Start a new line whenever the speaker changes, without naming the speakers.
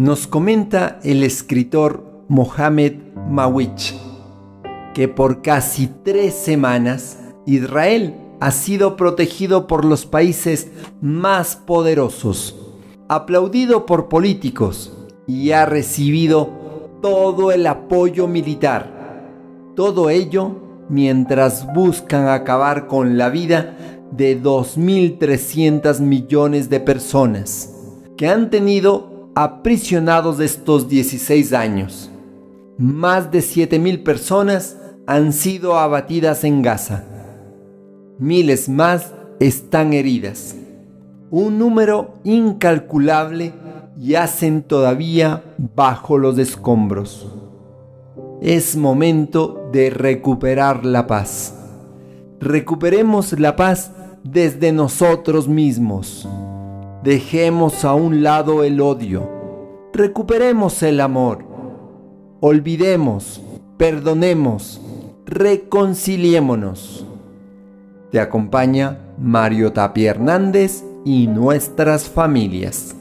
Nos comenta el escritor Mohamed Mawich que por casi tres semanas Israel ha sido protegido por los países más poderosos, aplaudido por políticos y ha recibido todo el apoyo militar. Todo ello mientras buscan acabar con la vida de 2.300 millones de personas que han tenido aprisionados estos 16 años. Más de 7.000 personas han sido abatidas en Gaza. Miles más están heridas. Un número incalculable yacen todavía bajo los escombros. Es momento de recuperar la paz. Recuperemos la paz desde nosotros mismos. Dejemos a un lado el odio. Recuperemos el amor. Olvidemos, perdonemos, reconciliémonos. Te acompaña Mario Tapia Hernández y nuestras familias.